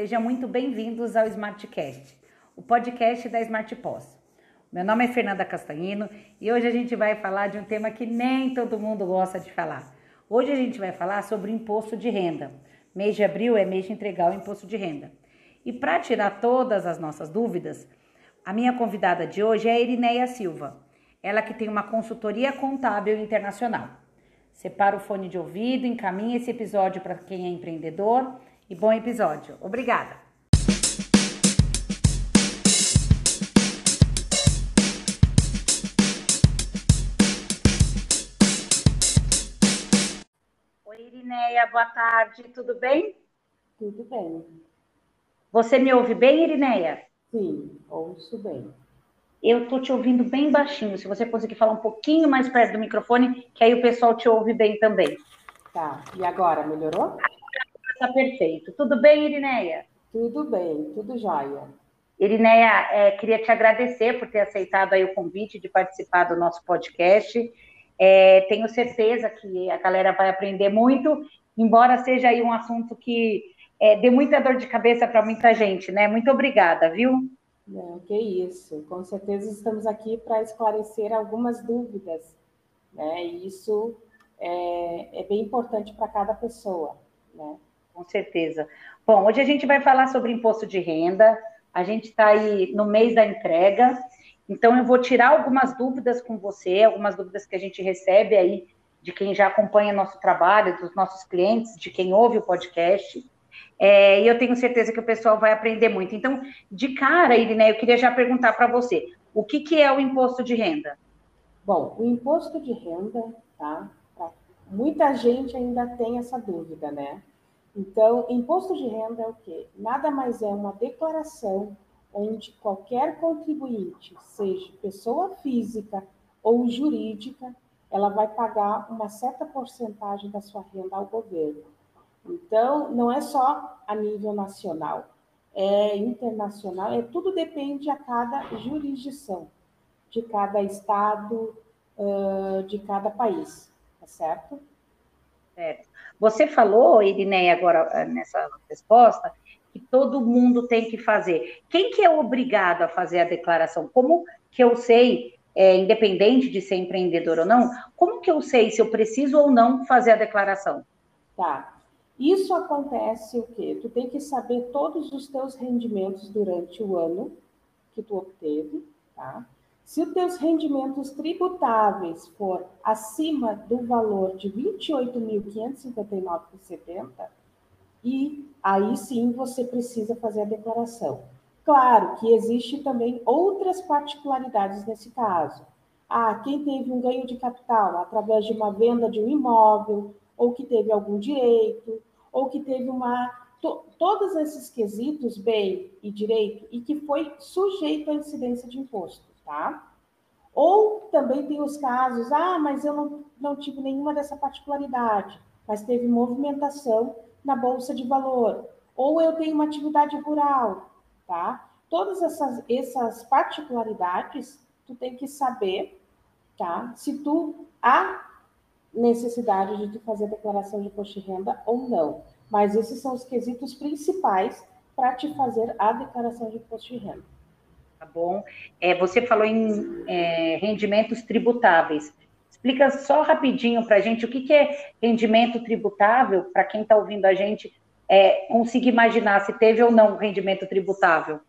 Sejam muito bem-vindos ao Smartcast, o podcast da Smart Pós. Meu nome é Fernanda Castanhino e hoje a gente vai falar de um tema que nem todo mundo gosta de falar. Hoje a gente vai falar sobre imposto de renda. Mês de abril é mês de entregar o imposto de renda. E para tirar todas as nossas dúvidas, a minha convidada de hoje é a Irineia Silva. Ela que tem uma consultoria contábil internacional. Separa o fone de ouvido, encaminha esse episódio para quem é empreendedor e bom episódio. Obrigada! Oi, Irineia, boa tarde, tudo bem? Tudo bem. Você me ouve bem, Irineia? Sim, ouço bem. Eu tô te ouvindo bem baixinho. Se você conseguir falar um pouquinho mais perto do microfone, que aí o pessoal te ouve bem também. Tá. E agora, melhorou? Tá perfeito. Tudo bem, Irineia? Tudo bem, tudo jóia. Irineia, é, queria te agradecer por ter aceitado aí o convite de participar do nosso podcast. É, tenho certeza que a galera vai aprender muito, embora seja aí um assunto que é, dê muita dor de cabeça para muita gente, né? Muito obrigada, viu? Não, que isso. Com certeza estamos aqui para esclarecer algumas dúvidas, né? E isso é, é bem importante para cada pessoa, né? Com certeza. Bom, hoje a gente vai falar sobre imposto de renda. A gente está aí no mês da entrega, então eu vou tirar algumas dúvidas com você, algumas dúvidas que a gente recebe aí de quem já acompanha nosso trabalho, dos nossos clientes, de quem ouve o podcast. É, e eu tenho certeza que o pessoal vai aprender muito. Então, de cara, Irine, eu queria já perguntar para você, o que, que é o imposto de renda? Bom, o imposto de renda, tá? Muita gente ainda tem essa dúvida, né? Então, imposto de renda é o quê? Nada mais é uma declaração onde qualquer contribuinte, seja pessoa física ou jurídica, ela vai pagar uma certa porcentagem da sua renda ao governo. Então, não é só a nível nacional, é internacional, é tudo depende a cada jurisdição, de cada estado, de cada país, tá certo? Certo. Você falou, Irineia, agora nessa resposta, que todo mundo tem que fazer. Quem que é obrigado a fazer a declaração? Como que eu sei, é, independente de ser empreendedor ou não, como que eu sei se eu preciso ou não fazer a declaração? Tá. Isso acontece o quê? Tu tem que saber todos os teus rendimentos durante o ano que tu obteve, tá? Se os teus rendimentos tributáveis for acima do valor de R$ 28.559,70, e aí sim você precisa fazer a declaração. Claro que existe também outras particularidades nesse caso. Ah, quem teve um ganho de capital através de uma venda de um imóvel, ou que teve algum direito, ou que teve uma. To, todos esses quesitos, bem e direito, e que foi sujeito à incidência de imposto, tá? Ou também tem os casos, ah, mas eu não, não tive nenhuma dessa particularidade, mas teve movimentação na bolsa de valor, ou eu tenho uma atividade rural, tá? Todas essas, essas particularidades, tu tem que saber, tá? Se tu há necessidade de tu fazer declaração de imposto de renda ou não. Mas esses são os quesitos principais para te fazer a declaração de imposto de renda. Bom. É, você falou em é, rendimentos tributáveis. Explica só rapidinho para a gente o que, que é rendimento tributável, para quem está ouvindo a gente é, conseguir imaginar se teve ou não rendimento tributável.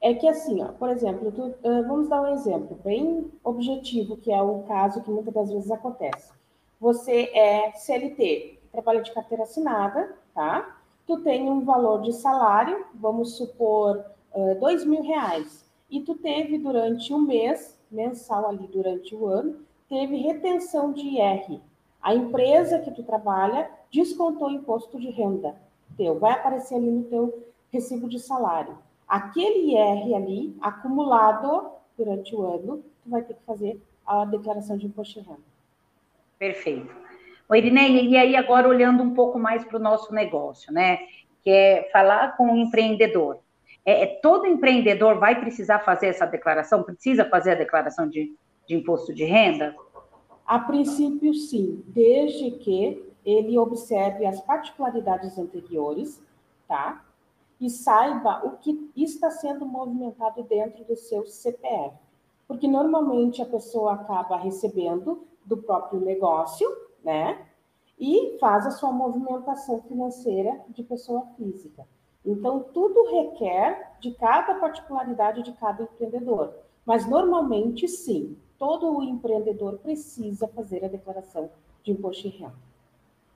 É que assim, ó, por exemplo, tu, uh, vamos dar um exemplo bem objetivo, que é o caso que muitas das vezes acontece. Você é CLT, trabalha de carteira assinada, tá? Tu tem um valor de salário, vamos supor, uh, dois mil reais. E tu teve durante um mês, mensal ali durante o ano, teve retenção de IR. A empresa que tu trabalha descontou o imposto de renda teu, vai aparecer ali no teu recibo de salário. Aquele IR ali, acumulado durante o ano, tu vai ter que fazer a declaração de imposto de renda. Perfeito. O Irineia, e aí agora olhando um pouco mais para o nosso negócio, né? Que é falar com o empreendedor. É, é, todo empreendedor vai precisar fazer essa declaração? Precisa fazer a declaração de, de imposto de renda? A princípio, sim, desde que ele observe as particularidades anteriores, tá? e saiba o que está sendo movimentado dentro do seu CPF. Porque normalmente a pessoa acaba recebendo do próprio negócio, né? E faz a sua movimentação financeira de pessoa física. Então, tudo requer de cada particularidade de cada empreendedor. Mas, normalmente, sim, todo o empreendedor precisa fazer a declaração de imposto de renda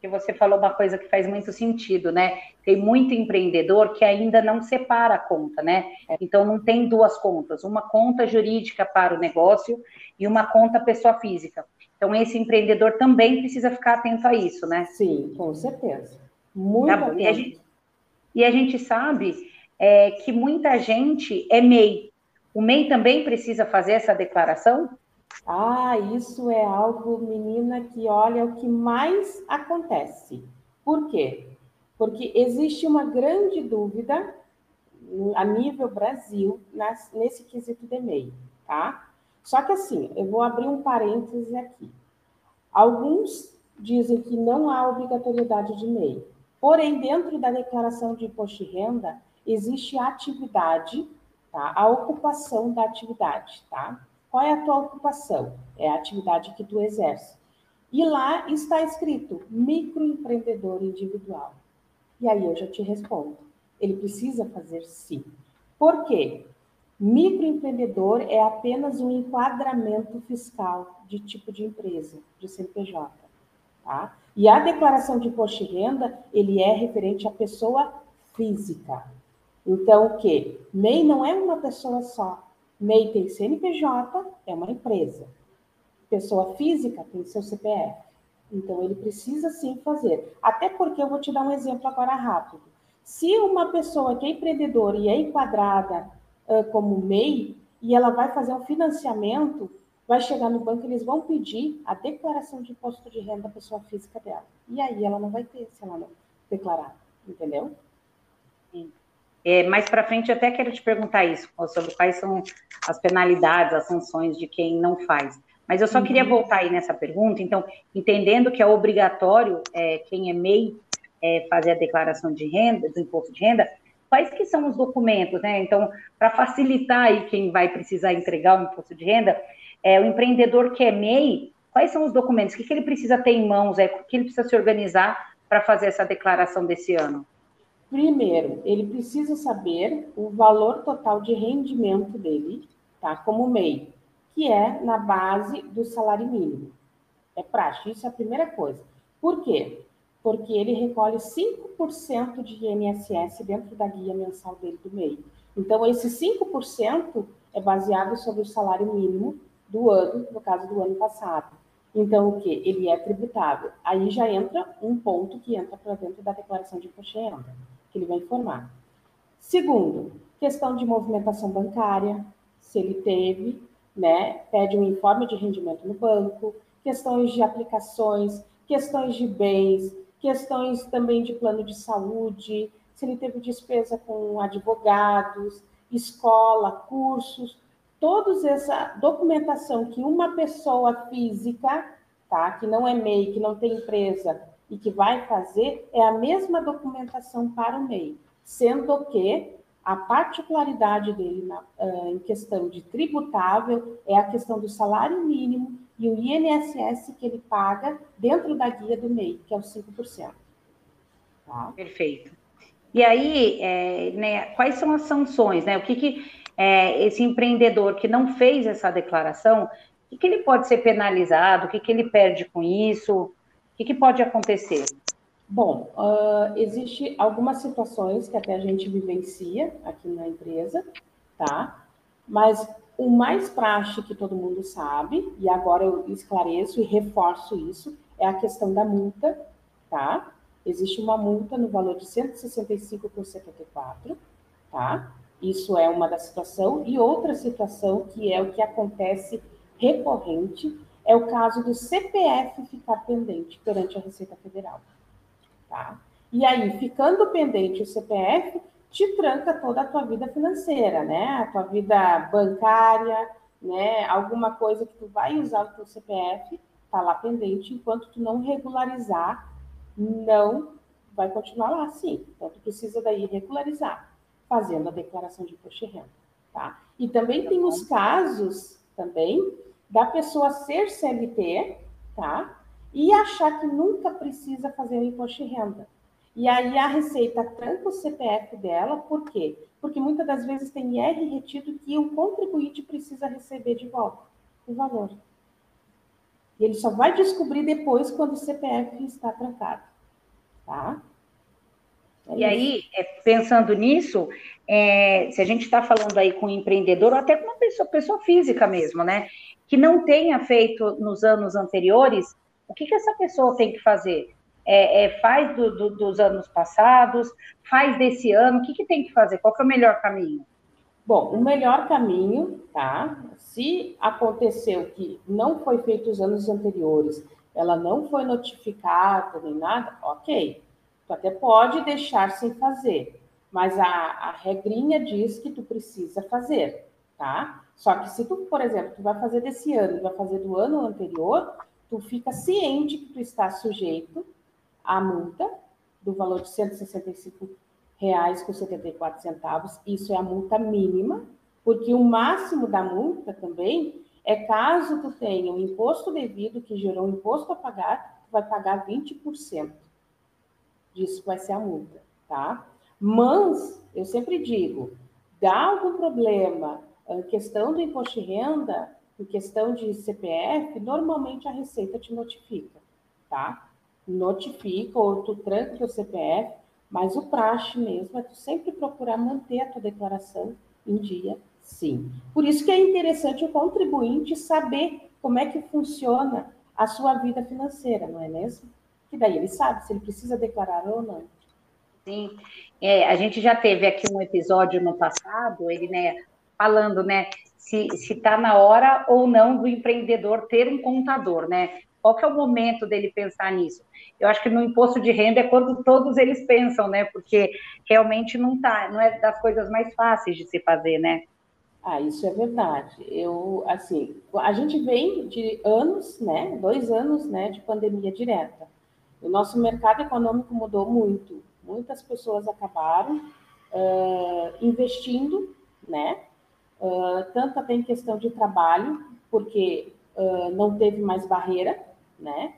que você falou uma coisa que faz muito sentido, né? Tem muito empreendedor que ainda não separa a conta, né? Então não tem duas contas, uma conta jurídica para o negócio e uma conta pessoa física. Então esse empreendedor também precisa ficar atento a isso, né? Sim, com certeza. Muito tá a gente, e a gente sabe é, que muita gente é MEI. O MEI também precisa fazer essa declaração? Ah, isso é algo, menina, que olha o que mais acontece. Por quê? Porque existe uma grande dúvida a nível Brasil nesse quesito de e-mail, tá? Só que assim, eu vou abrir um parêntese aqui. Alguns dizem que não há obrigatoriedade de e-mail. Porém, dentro da declaração de imposto de renda, existe a atividade, tá? A ocupação da atividade, tá? Qual é a tua ocupação? É a atividade que tu exerce. E lá está escrito microempreendedor individual. E aí eu já te respondo. Ele precisa fazer sim. Por quê? Microempreendedor é apenas um enquadramento fiscal de tipo de empresa, de CNPJ. Tá? E a declaração de imposto de renda, ele é referente à pessoa física. Então, o quê? MEI não é uma pessoa só. MEI tem CNPJ, é uma empresa. Pessoa física tem seu CPF. Então, ele precisa sim fazer. Até porque eu vou te dar um exemplo agora rápido. Se uma pessoa que é empreendedora e é enquadrada uh, como MEI, e ela vai fazer um financiamento, vai chegar no banco, eles vão pedir a declaração de imposto de renda da pessoa física dela. E aí ela não vai ter se ela não declarar, entendeu? Sim. É, mais para frente, eu até quero te perguntar isso, sobre quais são as penalidades, as sanções de quem não faz. Mas eu só uhum. queria voltar aí nessa pergunta, então, entendendo que é obrigatório é, quem é MEI é, fazer a declaração de renda, do imposto de renda, quais que são os documentos, né? Então, para facilitar aí quem vai precisar entregar o imposto de renda, é, o empreendedor que é MEI, quais são os documentos? O que, que ele precisa ter em mãos? É, o que ele precisa se organizar para fazer essa declaração desse ano? Primeiro, ele precisa saber o valor total de rendimento dele, tá? Como MEI, que é na base do salário mínimo. É prático, isso é a primeira coisa. Por quê? Porque ele recolhe 5% de INSS dentro da guia mensal dele do MEI. Então, esse 5% é baseado sobre o salário mínimo do ano, no caso do ano passado. Então, o que? Ele é tributável. Aí já entra um ponto que entra para dentro da declaração de imposto de renda que ele vai informar. Segundo, questão de movimentação bancária, se ele teve, né, pede um informe de rendimento no banco, questões de aplicações, questões de bens, questões também de plano de saúde, se ele teve despesa com advogados, escola, cursos, toda essa documentação que uma pessoa física, tá, que não é MEI, que não tem empresa, e que vai fazer é a mesma documentação para o MEI, sendo que a particularidade dele na, em questão de tributável é a questão do salário mínimo e o INSS que ele paga dentro da guia do MEI, que é o 5%. Tá? Perfeito. E aí, é, né, quais são as sanções? Né? O que, que é, esse empreendedor que não fez essa declaração, o que, que ele pode ser penalizado? O que, que ele perde com isso? que, que pode acontecer? Bom, uh, existe algumas situações que até a gente vivencia aqui na empresa, tá? Mas o mais prático que todo mundo sabe, e agora eu esclareço e reforço isso, é a questão da multa, tá? Existe uma multa no valor de 165 por 74, tá? Isso é uma da situação. E outra situação que é o que acontece recorrente é o caso do CPF ficar pendente perante a Receita Federal. Tá? E aí, ficando pendente o CPF, te tranca toda a tua vida financeira, né? A tua vida bancária, né? Alguma coisa que tu vai usar o teu CPF, tá lá pendente, enquanto tu não regularizar, não vai continuar lá, sim. Então, tu precisa daí regularizar. Fazendo a declaração de imposto de renda, tá? E também tem os casos também da pessoa ser CLT, tá? E achar que nunca precisa fazer o imposto de renda. E aí a Receita tranca o CPF dela, por quê? Porque muitas das vezes tem IR retido que o contribuinte precisa receber de volta o valor. E ele só vai descobrir depois quando o CPF está trancado. Tá? É e aí, é, pensando nisso, é, se a gente está falando aí com um empreendedor, ou até com uma pessoa, pessoa física mesmo, né? Que não tenha feito nos anos anteriores, o que, que essa pessoa tem que fazer? É, é, faz do, do, dos anos passados, faz desse ano, o que, que tem que fazer? Qual que é o melhor caminho? Bom, o melhor caminho, tá? Se aconteceu que não foi feito os anos anteriores, ela não foi notificada nem nada, ok. Tu até pode deixar sem fazer, mas a, a regrinha diz que tu precisa fazer, tá? Só que se tu, por exemplo, tu vai fazer desse ano e vai fazer do ano anterior, tu fica ciente que tu está sujeito à multa do valor de 165 reais com 74 centavos. Isso é a multa mínima, porque o máximo da multa também é caso tu tenha um imposto devido que gerou um imposto a pagar, tu vai pagar 20% disso vai ser a multa, tá? Mas, eu sempre digo, dá algum problema em questão do imposto de renda, em questão de CPF, normalmente a Receita te notifica, tá? Notifica ou tu tranca o CPF, mas o praxe mesmo é tu sempre procurar manter a tua declaração em dia, sim. Por isso que é interessante o contribuinte saber como é que funciona a sua vida financeira, não é mesmo? Que daí ele sabe se ele precisa declarar ou não. Sim, é, a gente já teve aqui um episódio no passado, ele, né, falando, né, se está na hora ou não do empreendedor ter um contador, né? Qual que é o momento dele pensar nisso? Eu acho que no imposto de renda é quando todos eles pensam, né? Porque realmente não tá, não é das coisas mais fáceis de se fazer, né? Ah, isso é verdade. Eu, assim, a gente vem de anos, né? Dois anos, né, de pandemia direta. O nosso mercado econômico mudou muito. Muitas pessoas acabaram uh, investindo, né? Uh, tanto até em questão de trabalho, porque uh, não teve mais barreira, né?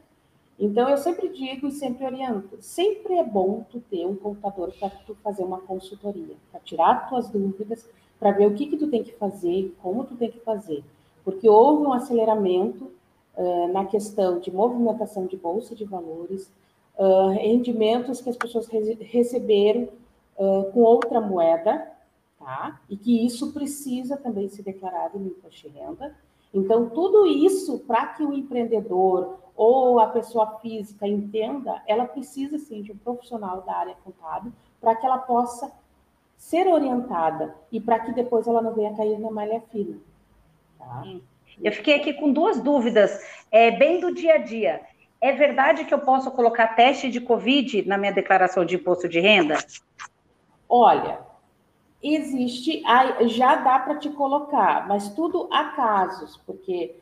Então, eu sempre digo e sempre oriento, sempre é bom tu ter um contador para tu fazer uma consultoria, para tirar tuas dúvidas, para ver o que que tu tem que fazer, como tu tem que fazer. Porque houve um aceleramento uh, na questão de movimentação de bolsa de valores, uh, rendimentos que as pessoas re receberam uh, com outra moeda, tá? E que isso precisa também ser declarado no imposto de renda. Então, tudo isso, para que o empreendedor ou a pessoa física entenda, ela precisa, sim, de um profissional da área contábil para que ela possa ser orientada e para que depois ela não venha cair na malha fina. Tá? Eu fiquei aqui com duas dúvidas, é, bem do dia a dia. É verdade que eu posso colocar teste de Covid na minha declaração de imposto de renda? Olha, existe, já dá para te colocar, mas tudo há casos, porque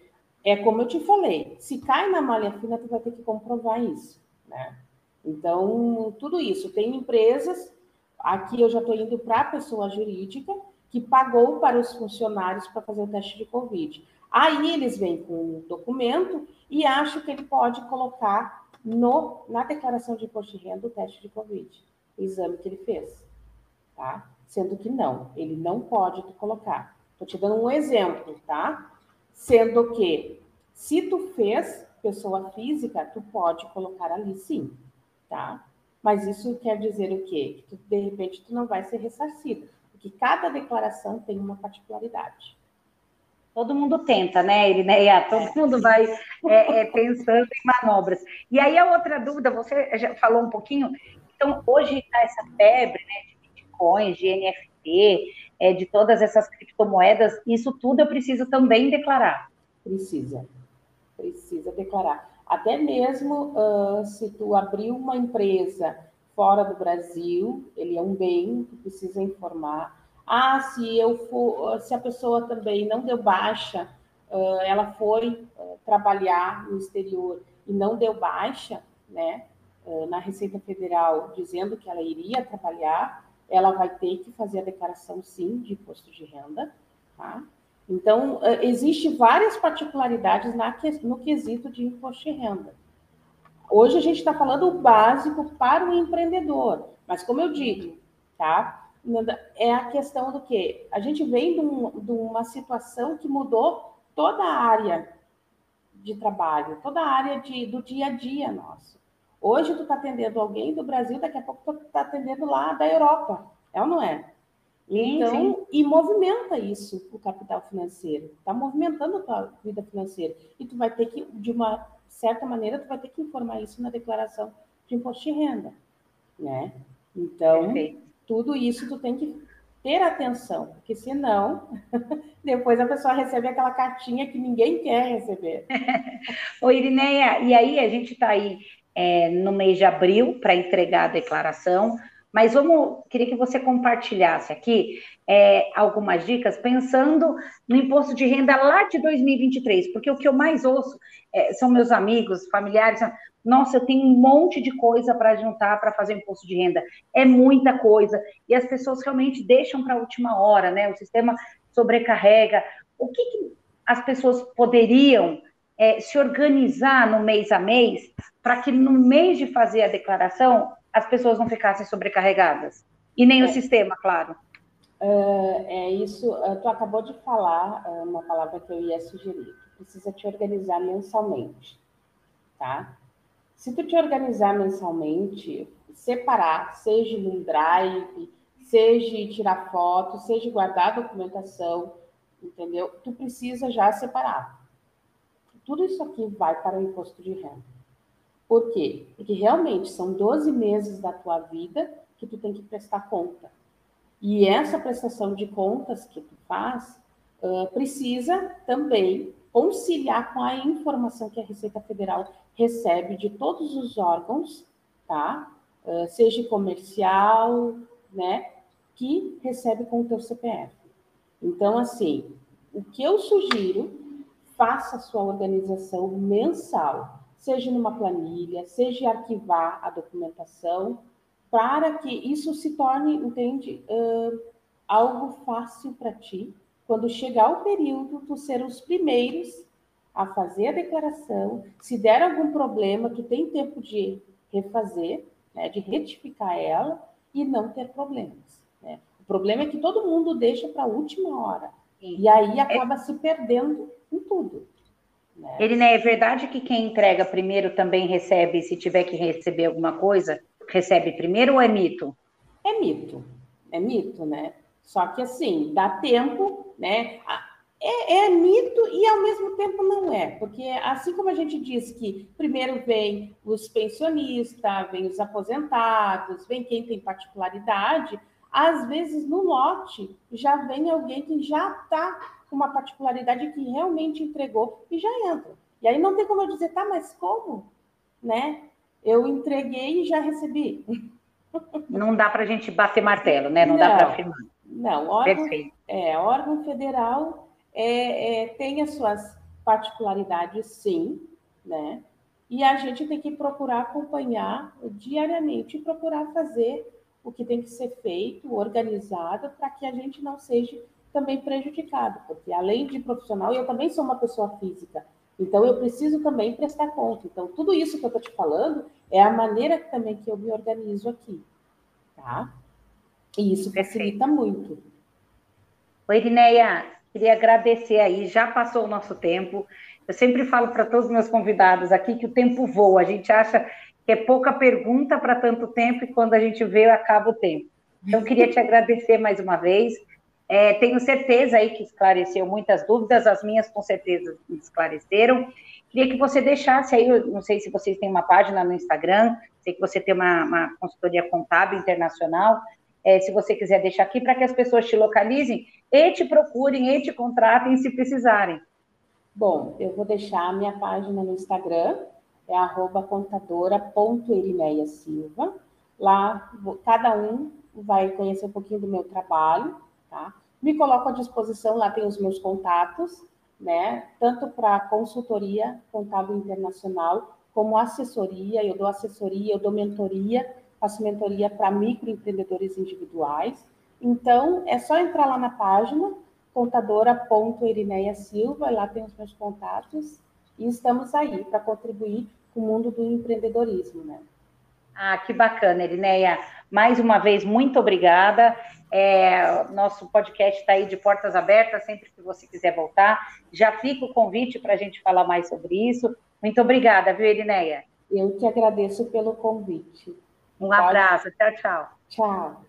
é como eu te falei, se cai na malha fina, tu vai ter que comprovar isso, né? Então, tudo isso. Tem empresas, aqui eu já estou indo para a pessoa jurídica, que pagou para os funcionários para fazer o teste de Covid. Aí eles vêm com um documento e acham que ele pode colocar no, na declaração de imposto de renda o teste de Covid, o exame que ele fez, tá? Sendo que não, ele não pode colocar. Estou te dando um exemplo, tá? Sendo que, se tu fez pessoa física, tu pode colocar ali sim, tá? Mas isso quer dizer o quê? Que tu, de repente tu não vai ser ressarcido, porque cada declaração tem uma particularidade. Todo mundo tenta, né, Irineia? Todo é. mundo vai é, é, pensando em manobras. E aí a outra dúvida, você já falou um pouquinho, então hoje está essa febre né, de bitcoins, de NFT, é, de todas essas criptomoedas, isso tudo eu preciso também declarar. Precisa, precisa declarar. Até mesmo uh, se tu abrir uma empresa fora do Brasil, ele é um bem, tu precisa informar ah, se eu for, se a pessoa também não deu baixa, ela foi trabalhar no exterior e não deu baixa, né, na Receita Federal, dizendo que ela iria trabalhar, ela vai ter que fazer a declaração, sim, de imposto de renda, tá? Então, existe várias particularidades no quesito de imposto de renda. Hoje a gente está falando o básico para o empreendedor, mas como eu digo, tá? É a questão do que a gente vem de, um, de uma situação que mudou toda a área de trabalho, toda a área de, do dia a dia nosso. Hoje tu está atendendo alguém do Brasil, daqui a pouco tu está atendendo lá da Europa, é ou não é? Então, sim, sim. e movimenta isso o capital financeiro, está movimentando a tua vida financeira. E tu vai ter que, de uma certa maneira, tu vai ter que informar isso na declaração de imposto de renda, né? Então, Perfeito. Tudo isso tu tem que ter atenção, porque senão depois a pessoa recebe aquela cartinha que ninguém quer receber. Ô Irineia, e aí a gente está aí é, no mês de abril para entregar a declaração, mas vamos, queria que você compartilhasse aqui é, algumas dicas pensando no imposto de renda lá de 2023, porque o que eu mais ouço é, são meus amigos, familiares, nossa, eu tenho um monte de coisa para juntar para fazer imposto de renda, é muita coisa, e as pessoas realmente deixam para a última hora, né? O sistema sobrecarrega. O que, que as pessoas poderiam é, se organizar no mês a mês para que no mês de fazer a declaração as pessoas não ficassem sobrecarregadas. E nem é. o sistema, claro. Uh, é isso, uh, tu acabou de falar uh, uma palavra que eu ia sugerir. Tu precisa te organizar mensalmente, tá? Se tu te organizar mensalmente, separar, seja num drive, seja tirar foto, seja guardar documentação, entendeu? Tu precisa já separar. Tudo isso aqui vai para o imposto de renda. Por quê? Porque realmente são 12 meses da tua vida que tu tem que prestar conta. E essa prestação de contas que tu faz uh, precisa também conciliar com a informação que a Receita Federal recebe de todos os órgãos, tá? Uh, seja comercial, né? Que recebe com o teu CPF. Então, assim, o que eu sugiro, faça a sua organização mensal seja numa planilha, seja arquivar a documentação, para que isso se torne, entende, uh, algo fácil para ti. Quando chegar o período, tu ser os primeiros a fazer a declaração. Se der algum problema, tu tem tempo de refazer, né, de retificar ela e não ter problemas. Né? O problema é que todo mundo deixa para a última hora. E aí é acaba é... se perdendo em tudo. Né? Ele, né, é verdade que quem entrega primeiro também recebe, se tiver que receber alguma coisa, recebe primeiro ou é mito? É mito, é mito, né? Só que assim, dá tempo, né? É, é, mito e ao mesmo tempo não é, porque assim como a gente diz que primeiro vem os pensionistas, vem os aposentados, vem quem tem particularidade, às vezes no lote já vem alguém que já está uma particularidade que realmente entregou e já entra. E aí não tem como eu dizer, tá, mas como? Né? Eu entreguei e já recebi. Não dá para a gente bater martelo, né? Não, não dá para afirmar. Não, órgão, é, órgão federal é, é, tem as suas particularidades, sim, né? E a gente tem que procurar acompanhar diariamente e procurar fazer o que tem que ser feito, organizado, para que a gente não seja também prejudicado, porque além de profissional, eu também sou uma pessoa física. Então, eu preciso também prestar conta. Então, tudo isso que eu estou te falando é a maneira também que eu me organizo aqui, tá? E isso facilita Perfeito. muito. Oi, Irineia, queria agradecer aí, já passou o nosso tempo. Eu sempre falo para todos os meus convidados aqui que o tempo voa. A gente acha que é pouca pergunta para tanto tempo e quando a gente vê, acaba o tempo. Então, queria te agradecer mais uma vez. É, tenho certeza aí que esclareceu muitas dúvidas, as minhas com certeza esclareceram. Queria que você deixasse aí, não sei se vocês têm uma página no Instagram, sei que você tem uma, uma consultoria contábil internacional, é, se você quiser deixar aqui para que as pessoas te localizem e te procurem e te contratem se precisarem. Bom, eu vou deixar a minha página no Instagram, é arroba Silva. Lá, cada um vai conhecer um pouquinho do meu trabalho, tá? Me coloco à disposição, lá tem os meus contatos, né? Tanto para consultoria contábil internacional, como assessoria, eu dou assessoria, eu dou mentoria faço mentoria para microempreendedores individuais. Então, é só entrar lá na página contadora.erineia Silva, lá tem os meus contatos, e estamos aí para contribuir com o mundo do empreendedorismo, né? Ah, que bacana, Erineia. Mais uma vez, muito obrigada. É, nosso podcast está aí de portas abertas, sempre que você quiser voltar. Já fica o convite para a gente falar mais sobre isso. Muito obrigada, viu, Erineia? Eu que agradeço pelo convite. Um abraço, tchau, tchau. Tchau.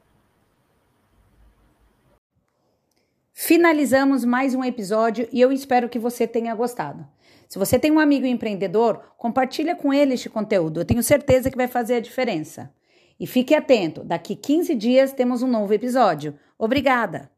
Finalizamos mais um episódio e eu espero que você tenha gostado. Se você tem um amigo empreendedor, compartilha com ele este conteúdo. Eu tenho certeza que vai fazer a diferença. E fique atento, daqui 15 dias temos um novo episódio. Obrigada!